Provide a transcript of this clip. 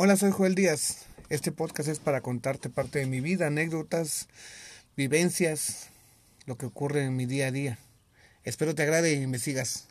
Hola, soy Joel Díaz. Este podcast es para contarte parte de mi vida, anécdotas, vivencias, lo que ocurre en mi día a día. Espero te agrade y me sigas.